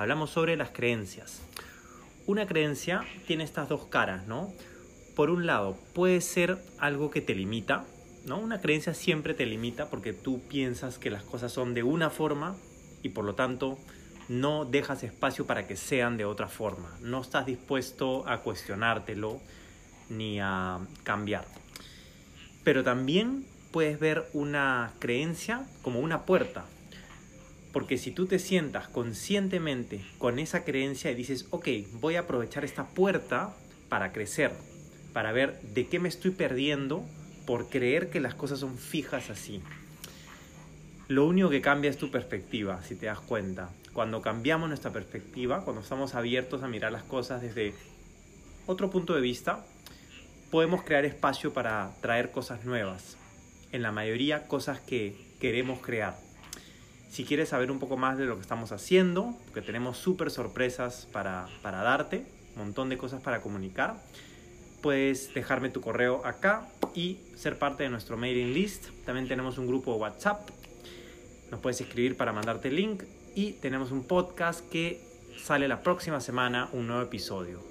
Hablamos sobre las creencias. Una creencia tiene estas dos caras, ¿no? Por un lado, puede ser algo que te limita, ¿no? Una creencia siempre te limita porque tú piensas que las cosas son de una forma y por lo tanto no dejas espacio para que sean de otra forma. No estás dispuesto a cuestionártelo ni a cambiar. Pero también puedes ver una creencia como una puerta, porque si tú te sientas conscientemente con esa creencia y dices, ok, voy a aprovechar esta puerta para crecer, para ver de qué me estoy perdiendo por creer que las cosas son fijas así. Lo único que cambia es tu perspectiva, si te das cuenta. Cuando cambiamos nuestra perspectiva, cuando estamos abiertos a mirar las cosas desde otro punto de vista, podemos crear espacio para traer cosas nuevas. En la mayoría, cosas que queremos crear. Si quieres saber un poco más de lo que estamos haciendo, porque tenemos súper sorpresas para, para darte, un montón de cosas para comunicar, puedes dejarme tu correo acá y ser parte de nuestro mailing list. También tenemos un grupo de WhatsApp. Nos puedes escribir para mandarte el link y tenemos un podcast que sale la próxima semana, un nuevo episodio.